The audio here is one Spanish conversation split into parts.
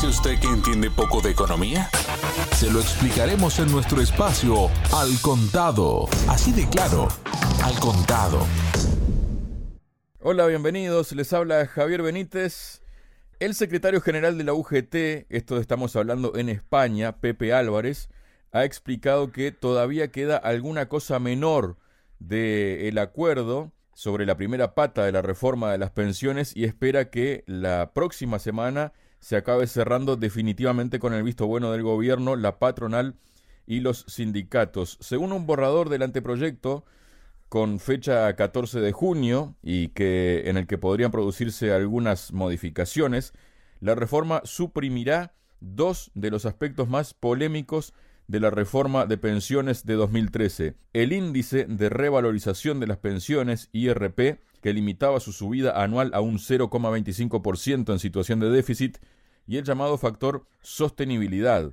dice usted que entiende poco de economía? Se lo explicaremos en nuestro espacio Al Contado. Así de claro, Al Contado. Hola, bienvenidos. Les habla Javier Benítez. El secretario general de la UGT, esto estamos hablando en España, Pepe Álvarez, ha explicado que todavía queda alguna cosa menor del acuerdo sobre la primera pata de la reforma de las pensiones y espera que la próxima semana se acabe cerrando definitivamente con el visto bueno del gobierno, la patronal y los sindicatos. Según un borrador del anteproyecto con fecha 14 de junio y que en el que podrían producirse algunas modificaciones, la reforma suprimirá dos de los aspectos más polémicos de la reforma de pensiones de 2013, el índice de revalorización de las pensiones IRP, que limitaba su subida anual a un 0,25% en situación de déficit, y el llamado factor sostenibilidad.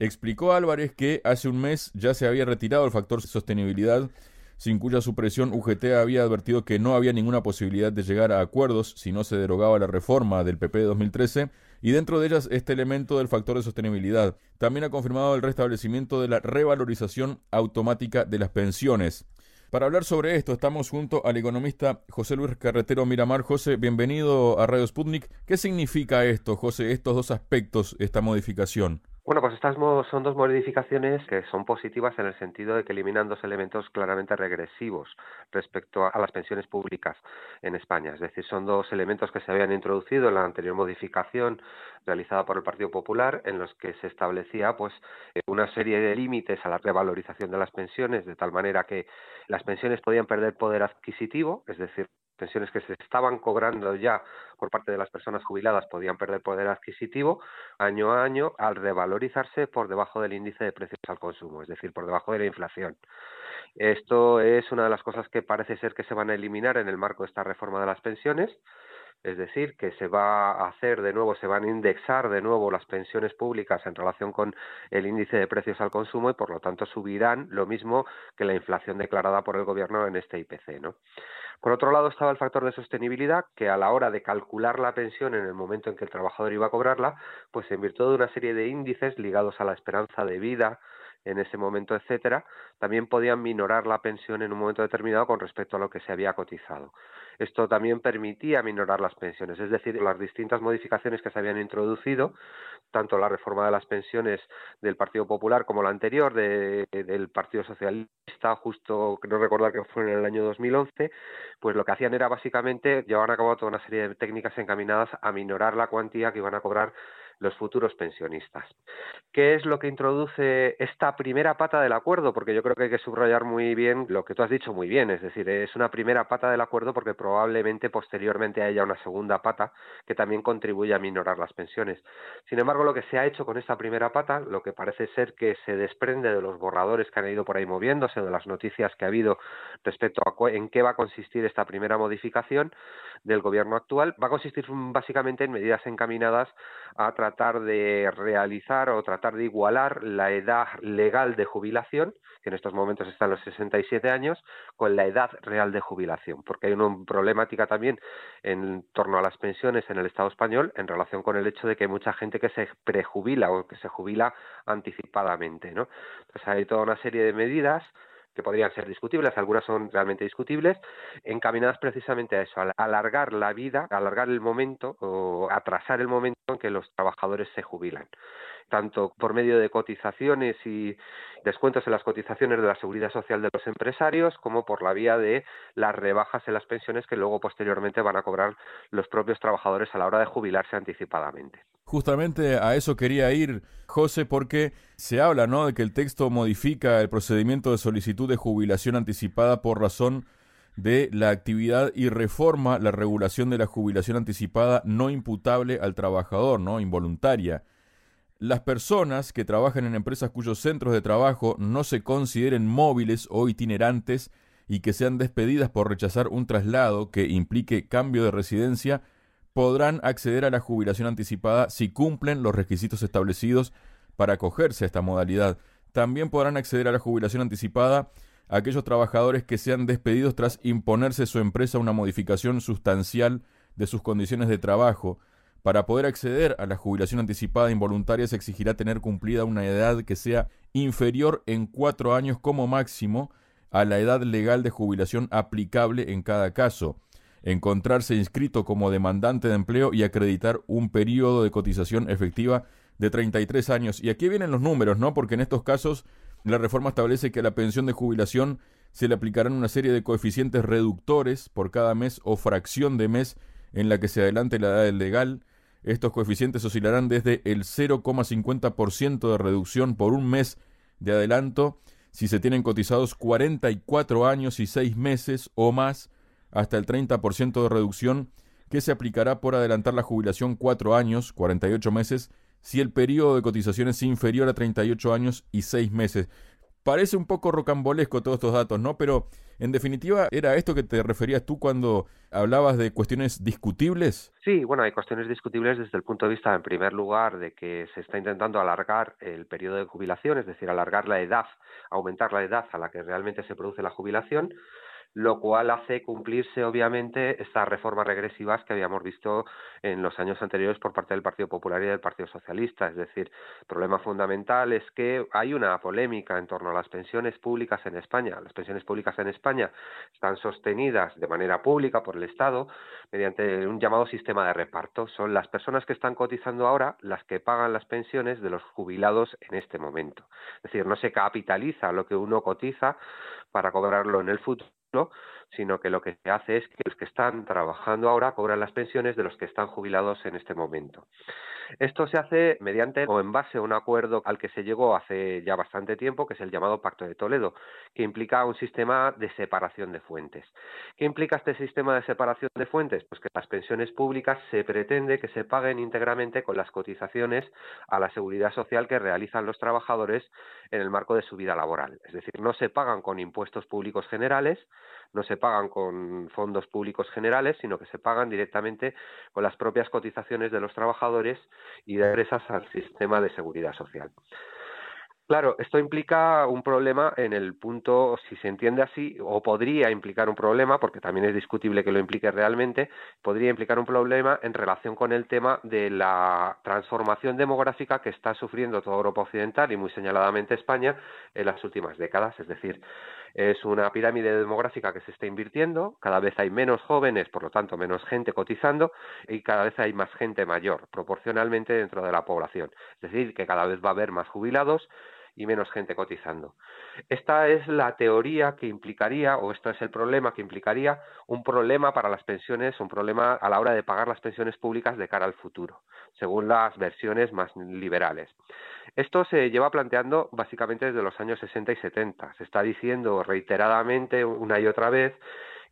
Explicó Álvarez que hace un mes ya se había retirado el factor sostenibilidad, sin cuya supresión UGT había advertido que no había ninguna posibilidad de llegar a acuerdos si no se derogaba la reforma del PP de 2013, y dentro de ellas este elemento del factor de sostenibilidad. También ha confirmado el restablecimiento de la revalorización automática de las pensiones. Para hablar sobre esto, estamos junto al economista José Luis Carretero Miramar. José, bienvenido a Radio Sputnik. ¿Qué significa esto, José, estos dos aspectos, esta modificación? Bueno, pues estas son dos modificaciones que son positivas en el sentido de que eliminan dos elementos claramente regresivos respecto a las pensiones públicas en España. Es decir, son dos elementos que se habían introducido en la anterior modificación realizada por el Partido Popular en los que se establecía pues una serie de límites a la revalorización de las pensiones de tal manera que las pensiones podían perder poder adquisitivo, es decir, pensiones que se estaban cobrando ya por parte de las personas jubiladas podían perder poder adquisitivo año a año al revalorizarse por debajo del índice de precios al consumo, es decir, por debajo de la inflación. Esto es una de las cosas que parece ser que se van a eliminar en el marco de esta reforma de las pensiones es decir, que se va a hacer de nuevo, se van a indexar de nuevo las pensiones públicas en relación con el índice de precios al consumo y por lo tanto subirán lo mismo que la inflación declarada por el gobierno en este IPC. Por otro lado estaba el factor de sostenibilidad que a la hora de calcular la pensión en el momento en que el trabajador iba a cobrarla, pues en virtud de una serie de índices ligados a la esperanza de vida, en ese momento, etcétera, también podían minorar la pensión en un momento determinado con respecto a lo que se había cotizado. Esto también permitía minorar las pensiones, es decir, las distintas modificaciones que se habían introducido, tanto la reforma de las pensiones del Partido Popular como la anterior del Partido Socialista, justo no recordar que fue en el año 2011, pues lo que hacían era básicamente llevar a cabo toda una serie de técnicas encaminadas a minorar la cuantía que iban a cobrar los futuros pensionistas. ¿Qué es lo que introduce esta primera pata del acuerdo? Porque yo creo que hay que subrayar muy bien lo que tú has dicho muy bien, es decir, es una primera pata del acuerdo porque probablemente posteriormente haya una segunda pata que también contribuya a minorar las pensiones. Sin embargo, lo que se ha hecho con esta primera pata, lo que parece ser que se desprende de los borradores que han ido por ahí moviéndose, de las noticias que ha habido respecto a en qué va a consistir esta primera modificación del gobierno actual, va a consistir básicamente en medidas encaminadas a tratar tratar de realizar o tratar de igualar la edad legal de jubilación, que en estos momentos está en los 67 años, con la edad real de jubilación, porque hay una problemática también en torno a las pensiones en el Estado español en relación con el hecho de que hay mucha gente que se prejubila o que se jubila anticipadamente, ¿no? Entonces hay toda una serie de medidas que podrían ser discutibles, algunas son realmente discutibles, encaminadas precisamente a eso, alargar la vida, alargar el momento o atrasar el momento en que los trabajadores se jubilan, tanto por medio de cotizaciones y descuentos en las cotizaciones de la seguridad social de los empresarios, como por la vía de las rebajas en las pensiones que luego posteriormente van a cobrar los propios trabajadores a la hora de jubilarse anticipadamente. Justamente a eso quería ir, José, porque se habla, ¿no?, de que el texto modifica el procedimiento de solicitud de jubilación anticipada por razón de la actividad y reforma la regulación de la jubilación anticipada no imputable al trabajador, ¿no?, involuntaria. Las personas que trabajan en empresas cuyos centros de trabajo no se consideren móviles o itinerantes y que sean despedidas por rechazar un traslado que implique cambio de residencia podrán acceder a la jubilación anticipada si cumplen los requisitos establecidos para acogerse a esta modalidad. También podrán acceder a la jubilación anticipada aquellos trabajadores que sean despedidos tras imponerse su empresa una modificación sustancial de sus condiciones de trabajo. Para poder acceder a la jubilación anticipada involuntaria se exigirá tener cumplida una edad que sea inferior en cuatro años como máximo a la edad legal de jubilación aplicable en cada caso, encontrarse inscrito como demandante de empleo y acreditar un periodo de cotización efectiva de 33 años. Y aquí vienen los números, ¿no? Porque en estos casos la reforma establece que a la pensión de jubilación se le aplicarán una serie de coeficientes reductores por cada mes o fracción de mes en la que se adelante la edad legal. Estos coeficientes oscilarán desde el 0,50% de reducción por un mes de adelanto si se tienen cotizados 44 años y 6 meses o más, hasta el 30% de reducción que se aplicará por adelantar la jubilación 4 años, 48 meses, si el periodo de cotización es inferior a 38 años y 6 meses. Parece un poco rocambolesco todos estos datos, ¿no? Pero en definitiva, ¿era esto que te referías tú cuando hablabas de cuestiones discutibles? Sí, bueno, hay cuestiones discutibles desde el punto de vista, en primer lugar, de que se está intentando alargar el periodo de jubilación, es decir, alargar la edad, aumentar la edad a la que realmente se produce la jubilación lo cual hace cumplirse obviamente estas reformas regresivas que habíamos visto en los años anteriores por parte del Partido Popular y del Partido Socialista. Es decir, el problema fundamental es que hay una polémica en torno a las pensiones públicas en España. Las pensiones públicas en España están sostenidas de manera pública por el Estado mediante un llamado sistema de reparto. Son las personas que están cotizando ahora las que pagan las pensiones de los jubilados en este momento. Es decir, no se capitaliza lo que uno cotiza para cobrarlo en el futuro ¿no? Sino que lo que se hace es que los que están trabajando ahora cobran las pensiones de los que están jubilados en este momento. Esto se hace mediante o en base a un acuerdo al que se llegó hace ya bastante tiempo, que es el llamado Pacto de Toledo, que implica un sistema de separación de fuentes. ¿Qué implica este sistema de separación de fuentes? Pues que las pensiones públicas se pretende que se paguen íntegramente con las cotizaciones a la seguridad social que realizan los trabajadores en el marco de su vida laboral. Es decir, no se pagan con impuestos públicos generales, no se pagan con fondos públicos generales, sino que se pagan directamente con las propias cotizaciones de los trabajadores y de empresas al sistema de seguridad social. Claro, esto implica un problema en el punto, si se entiende así, o podría implicar un problema, porque también es discutible que lo implique realmente, podría implicar un problema en relación con el tema de la transformación demográfica que está sufriendo toda Europa Occidental y muy señaladamente España en las últimas décadas. Es decir, es una pirámide demográfica que se está invirtiendo, cada vez hay menos jóvenes, por lo tanto menos gente cotizando y cada vez hay más gente mayor proporcionalmente dentro de la población. Es decir, que cada vez va a haber más jubilados y menos gente cotizando. Esta es la teoría que implicaría, o esto es el problema que implicaría, un problema para las pensiones, un problema a la hora de pagar las pensiones públicas de cara al futuro, según las versiones más liberales. Esto se lleva planteando básicamente desde los años 60 y 70. Se está diciendo reiteradamente una y otra vez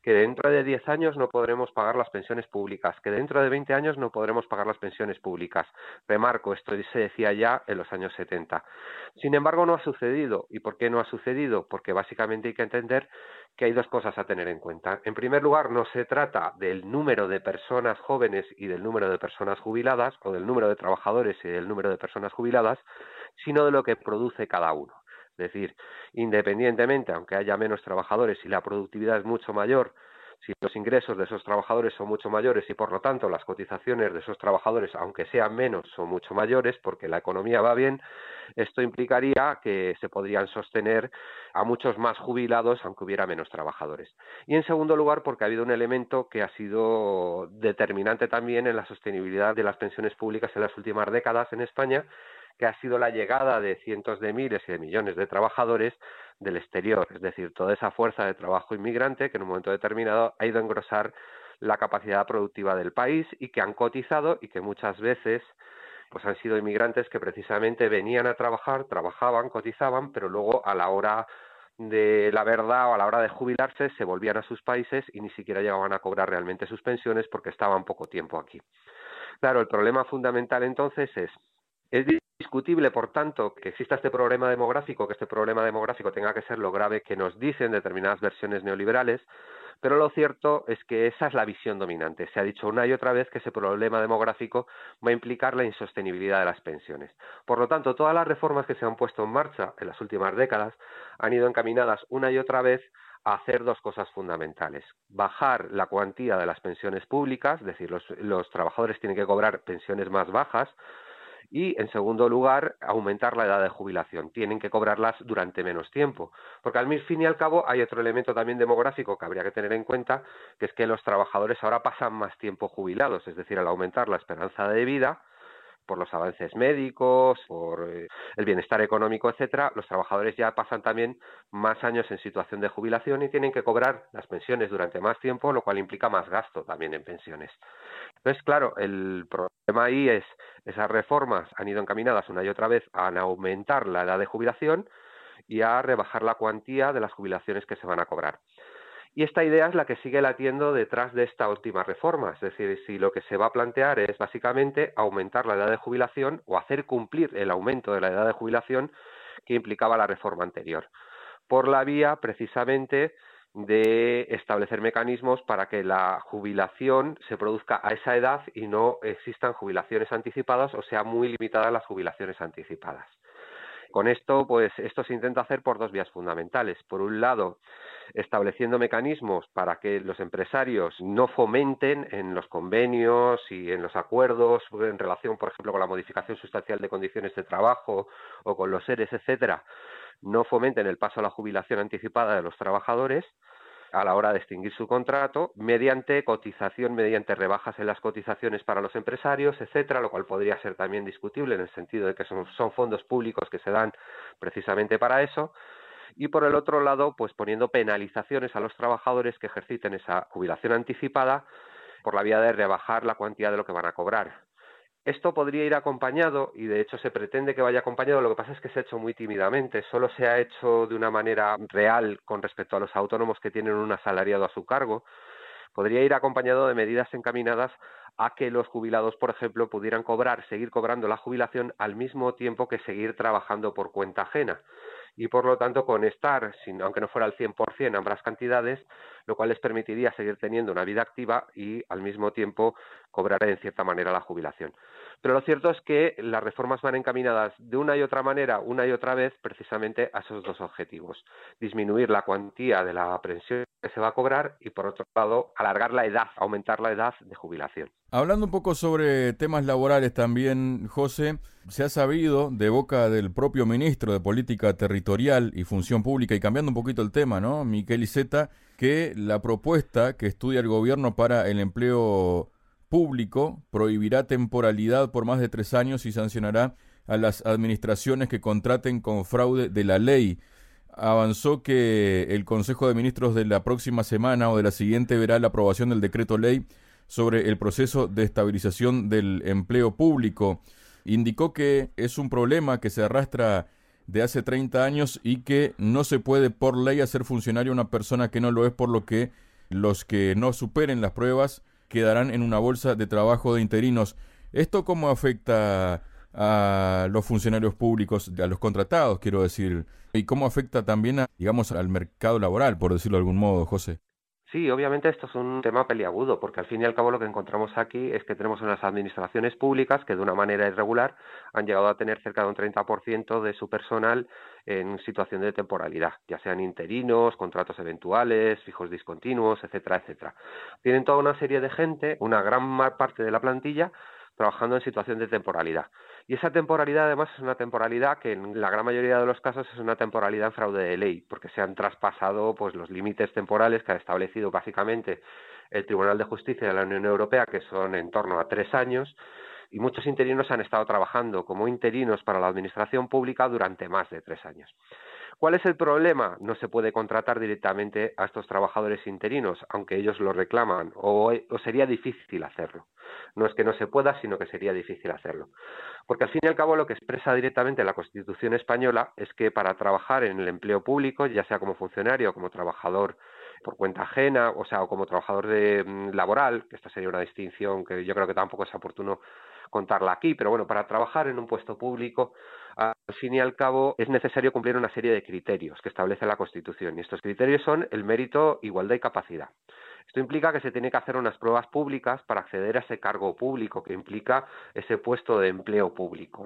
que dentro de 10 años no podremos pagar las pensiones públicas, que dentro de 20 años no podremos pagar las pensiones públicas. Remarco, esto se decía ya en los años 70. Sin embargo, no ha sucedido. ¿Y por qué no ha sucedido? Porque básicamente hay que entender que hay dos cosas a tener en cuenta. En primer lugar, no se trata del número de personas jóvenes y del número de personas jubiladas, o del número de trabajadores y del número de personas jubiladas, sino de lo que produce cada uno. Es decir, independientemente, aunque haya menos trabajadores y la productividad es mucho mayor, si los ingresos de esos trabajadores son mucho mayores y por lo tanto las cotizaciones de esos trabajadores, aunque sean menos, son mucho mayores porque la economía va bien, esto implicaría que se podrían sostener a muchos más jubilados aunque hubiera menos trabajadores. Y en segundo lugar, porque ha habido un elemento que ha sido determinante también en la sostenibilidad de las pensiones públicas en las últimas décadas en España, que ha sido la llegada de cientos de miles y de millones de trabajadores del exterior, es decir, toda esa fuerza de trabajo inmigrante que en un momento determinado ha ido a engrosar la capacidad productiva del país y que han cotizado y que muchas veces pues han sido inmigrantes que precisamente venían a trabajar, trabajaban, cotizaban, pero luego a la hora de la verdad o a la hora de jubilarse se volvían a sus países y ni siquiera llegaban a cobrar realmente sus pensiones porque estaban poco tiempo aquí. Claro, el problema fundamental entonces es, es discutible, por tanto, que exista este problema demográfico, que este problema demográfico tenga que ser lo grave que nos dicen determinadas versiones neoliberales, pero lo cierto es que esa es la visión dominante. Se ha dicho una y otra vez que ese problema demográfico va a implicar la insostenibilidad de las pensiones. Por lo tanto, todas las reformas que se han puesto en marcha en las últimas décadas han ido encaminadas una y otra vez hacer dos cosas fundamentales. Bajar la cuantía de las pensiones públicas, es decir, los trabajadores tienen que cobrar pensiones más bajas, y, en segundo lugar, aumentar la edad de jubilación. Tienen que cobrarlas durante menos tiempo. Porque al fin y al cabo hay otro elemento también demográfico que habría que tener en cuenta, que es que los trabajadores ahora pasan más tiempo jubilados. Es decir, al aumentar la esperanza de vida, por los avances médicos, por eh, el bienestar económico, etcétera, los trabajadores ya pasan también más años en situación de jubilación y tienen que cobrar las pensiones durante más tiempo, lo cual implica más gasto también en pensiones. Entonces, claro, el problema ahí es esas reformas han ido encaminadas una y otra vez a aumentar la edad de jubilación y a rebajar la cuantía de las jubilaciones que se van a cobrar. Y esta idea es la que sigue latiendo detrás de esta última reforma. Es decir, si lo que se va a plantear es básicamente aumentar la edad de jubilación o hacer cumplir el aumento de la edad de jubilación que implicaba la reforma anterior. Por la vía, precisamente, de establecer mecanismos para que la jubilación se produzca a esa edad y no existan jubilaciones anticipadas o sea muy limitadas las jubilaciones anticipadas. Con esto, pues esto se intenta hacer por dos vías fundamentales. Por un lado, estableciendo mecanismos para que los empresarios no fomenten en los convenios y en los acuerdos en relación, por ejemplo, con la modificación sustancial de condiciones de trabajo o con los seres, etcétera, no fomenten el paso a la jubilación anticipada de los trabajadores a la hora de extinguir su contrato mediante cotización, mediante rebajas en las cotizaciones para los empresarios, etcétera, lo cual podría ser también discutible en el sentido de que son, fondos públicos que se dan precisamente para eso y por el otro lado, pues poniendo penalizaciones a los trabajadores que ejerciten esa jubilación anticipada por la vía de rebajar la cuantía de lo que van a cobrar. Esto podría ir acompañado, y de hecho se pretende que vaya acompañado, lo que pasa es que se ha hecho muy tímidamente, solo se ha hecho de una manera real con respecto a los autónomos que tienen un asalariado a su cargo, podría ir acompañado de medidas encaminadas a que los jubilados, por ejemplo, pudieran cobrar, seguir cobrando la jubilación al mismo tiempo que seguir trabajando por cuenta ajena. Y por lo tanto conectar, aunque no fuera al 100% ambas cantidades, lo cual les permitiría seguir teniendo una vida activa y al mismo tiempo cobrar en cierta manera la jubilación. Pero lo cierto es que las reformas van encaminadas de una y otra manera, una y otra vez, precisamente a esos dos objetivos. Disminuir la cuantía de la pensión que se va a cobrar y, por otro lado, alargar la edad, aumentar la edad de jubilación. Hablando un poco sobre temas laborales también, José, se ha sabido de boca del propio ministro de Política Territorial y Función Pública, y cambiando un poquito el tema, ¿no? Miquel Iceta, que la propuesta que estudia el gobierno para el empleo público prohibirá temporalidad por más de tres años y sancionará a las administraciones que contraten con fraude de la ley. Avanzó que el Consejo de Ministros de la próxima semana o de la siguiente verá la aprobación del decreto ley sobre el proceso de estabilización del empleo público. Indicó que es un problema que se arrastra de hace 30 años y que no se puede por ley hacer funcionario una persona que no lo es, por lo que los que no superen las pruebas quedarán en una bolsa de trabajo de interinos. ¿Esto cómo afecta a los funcionarios públicos, a los contratados, quiero decir? ¿Y cómo afecta también, a, digamos, al mercado laboral, por decirlo de algún modo, José? Sí, obviamente esto es un tema peliagudo, porque al fin y al cabo lo que encontramos aquí es que tenemos unas administraciones públicas que de una manera irregular han llegado a tener cerca de un 30% de su personal en situación de temporalidad, ya sean interinos, contratos eventuales, fijos discontinuos, etcétera, etcétera. Tienen toda una serie de gente, una gran parte de la plantilla, trabajando en situación de temporalidad. Y esa temporalidad además es una temporalidad que en la gran mayoría de los casos es una temporalidad en fraude de ley, porque se han traspasado pues los límites temporales que ha establecido básicamente el Tribunal de Justicia de la Unión Europea, que son en torno a tres años, y muchos interinos han estado trabajando como interinos para la administración pública durante más de tres años. ¿Cuál es el problema? No se puede contratar directamente a estos trabajadores interinos, aunque ellos lo reclaman, o, sería difícil hacerlo. No es que no se pueda, sino que sería difícil hacerlo. Porque al fin y al cabo lo que expresa directamente la Constitución española es que para trabajar en el empleo público, ya sea como funcionario como trabajador por cuenta ajena, o sea, o como trabajador de, mm, laboral, que esta sería una distinción que yo creo que tampoco es oportuno contarla aquí, pero bueno, para trabajar en un puesto público, al fin y al cabo, es necesario cumplir una serie de criterios que establece la Constitución. Y estos criterios son el mérito, igualdad y capacidad. Esto implica que se tiene que hacer unas pruebas públicas para acceder a ese cargo público que implica ese puesto de empleo público.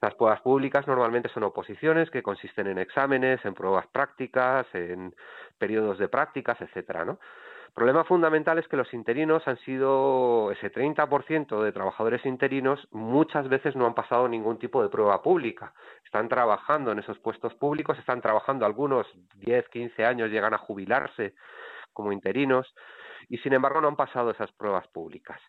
Las pruebas públicas normalmente son oposiciones que consisten en exámenes, en pruebas prácticas, en periodos de prácticas, etcétera, ¿no? El problema fundamental es que los interinos han sido ese 30% de trabajadores interinos muchas veces no han pasado ningún tipo de prueba pública. Están trabajando en esos puestos públicos, están trabajando algunos 10, 15 años, llegan a jubilarse como interinos y sin embargo no han pasado esas pruebas públicas.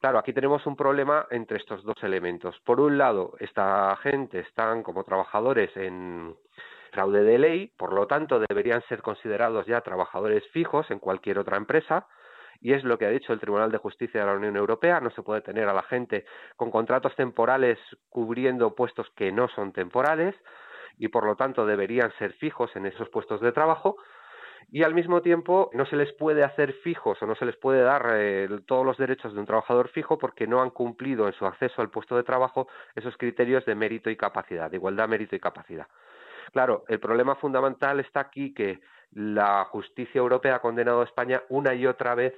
Claro, aquí tenemos un problema entre estos dos elementos. Por un lado, esta gente están como trabajadores en fraude de ley, por lo tanto deberían ser considerados ya trabajadores fijos en cualquier otra empresa, y es lo que ha dicho el Tribunal de Justicia de la Unión Europea, no se puede tener a la gente con contratos temporales cubriendo puestos que no son temporales y por lo tanto deberían ser fijos en esos puestos de trabajo, y al mismo tiempo no se les puede hacer fijos o no se les puede dar eh, todos los derechos de un trabajador fijo porque no han cumplido en su acceso al puesto de trabajo esos criterios de mérito y capacidad, de igualdad, mérito y capacidad. Claro, el problema fundamental está aquí que la justicia europea ha condenado a España una y otra vez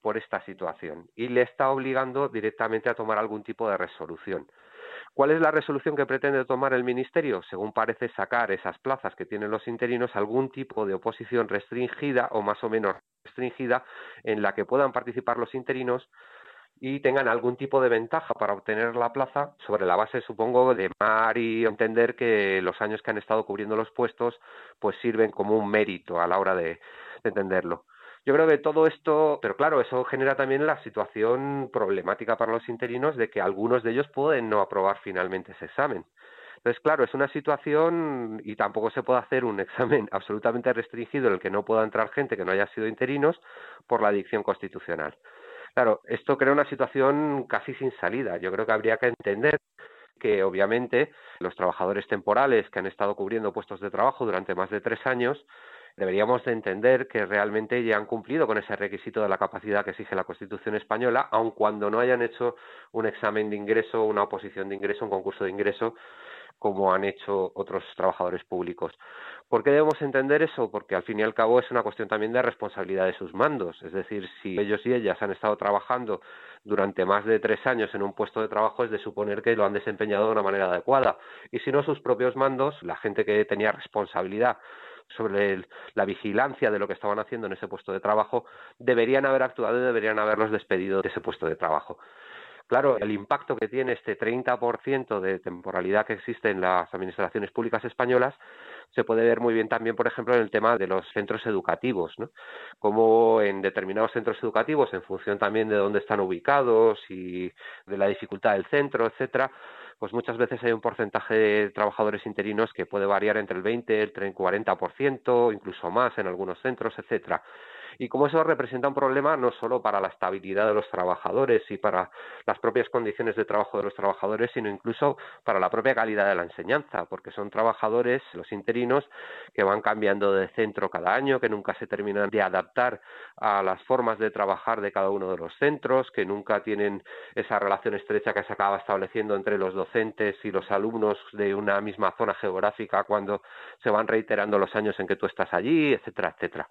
por esta situación y le está obligando directamente a tomar algún tipo de resolución. ¿Cuál es la resolución que pretende tomar el Ministerio? Según parece sacar esas plazas que tienen los interinos, algún tipo de oposición restringida o más o menos restringida en la que puedan participar los interinos y tengan algún tipo de ventaja para obtener la plaza sobre la base, supongo, de mar y entender que los años que han estado cubriendo los puestos pues sirven como un mérito a la hora de entenderlo. Yo creo que todo esto, pero claro, eso genera también la situación problemática para los interinos de que algunos de ellos pueden no aprobar finalmente ese examen. Entonces, claro, es una situación y tampoco se puede hacer un examen absolutamente restringido en el que no pueda entrar gente que no haya sido interinos por la dicción constitucional. Claro, esto crea una situación casi sin salida. Yo creo que habría que entender que obviamente los trabajadores temporales que han estado cubriendo puestos de trabajo durante más de tres años deberíamos de entender que realmente ya han cumplido con ese requisito de la capacidad que exige la Constitución española, aun cuando no hayan hecho un examen de ingreso, una oposición de ingreso, un concurso de ingreso, como han hecho otros trabajadores públicos. ¿Por qué debemos entender eso? Porque al fin y al cabo es una cuestión también de responsabilidad de sus mandos. Es decir, si ellos y ellas han estado trabajando durante más de tres años en un puesto de trabajo, es de suponer que lo han desempeñado de una manera adecuada. Y si no, sus propios mandos, la gente que tenía responsabilidad sobre la vigilancia de lo que estaban haciendo en ese puesto de trabajo, deberían haber actuado y deberían haberlos despedido de ese puesto de trabajo. Claro, el impacto que tiene este 30% de temporalidad que existe en las administraciones públicas españolas se puede ver muy bien también, por ejemplo, en el tema de los centros educativos, ¿no? Como en determinados centros educativos, en función también de dónde están ubicados y de la dificultad del centro, etcétera, pues muchas veces hay un porcentaje de trabajadores interinos que puede variar entre el 20, el 40%, incluso más en algunos centros, etcétera y como eso representa un problema no solo para la estabilidad de los trabajadores y para las propias condiciones de trabajo de los trabajadores, sino incluso para la propia calidad de la enseñanza, porque son trabajadores, los interinos, que van cambiando de centro cada año, que nunca se terminan de adaptar a las formas de trabajar de cada uno de los centros, que nunca tienen esa relación estrecha que se acaba estableciendo entre los docentes y los alumnos de una misma zona geográfica cuando se van reiterando los años en que tú estás allí, etcétera, etcétera.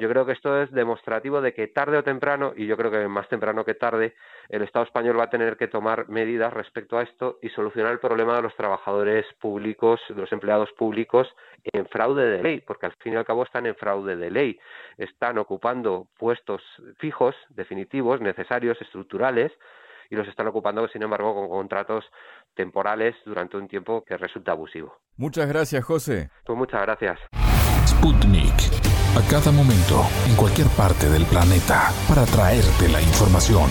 Yo creo que esto es demostrativo de que tarde o temprano, y yo creo que más temprano que tarde, el Estado español va a tener que tomar medidas respecto a esto y solucionar el problema de los trabajadores públicos, de los empleados públicos en fraude de ley, porque al fin y al cabo están en fraude de ley. Están ocupando puestos fijos, definitivos, necesarios, estructurales, y los están ocupando, sin embargo, con contratos temporales durante un tiempo que resulta abusivo. Muchas gracias, José. Pues muchas gracias. Sputnik a cada momento, en cualquier parte del planeta, para traerte la información.